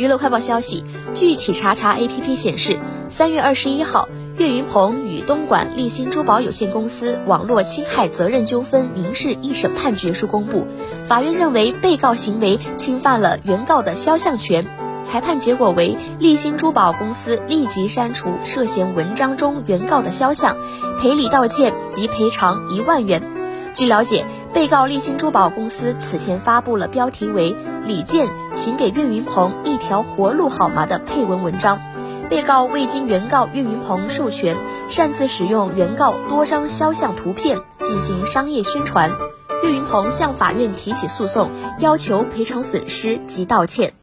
娱乐快报消息，据企查查 APP 显示，三月二十一号，岳云鹏与东莞立新珠宝有限公司网络侵害责任纠纷民事一审判决书公布，法院认为被告行为侵犯了原告的肖像权，裁判结果为立新珠宝公司立即删除涉嫌文章中原告的肖像，赔礼道歉及赔偿一万元。据了解，被告立新珠宝公司此前发布了标题为“李健，请给岳云鹏一条活路好吗”的配文文章。被告未经原告岳云鹏授权，擅自使用原告多张肖像图片进行商业宣传。岳云鹏向法院提起诉讼，要求赔偿损失及道歉。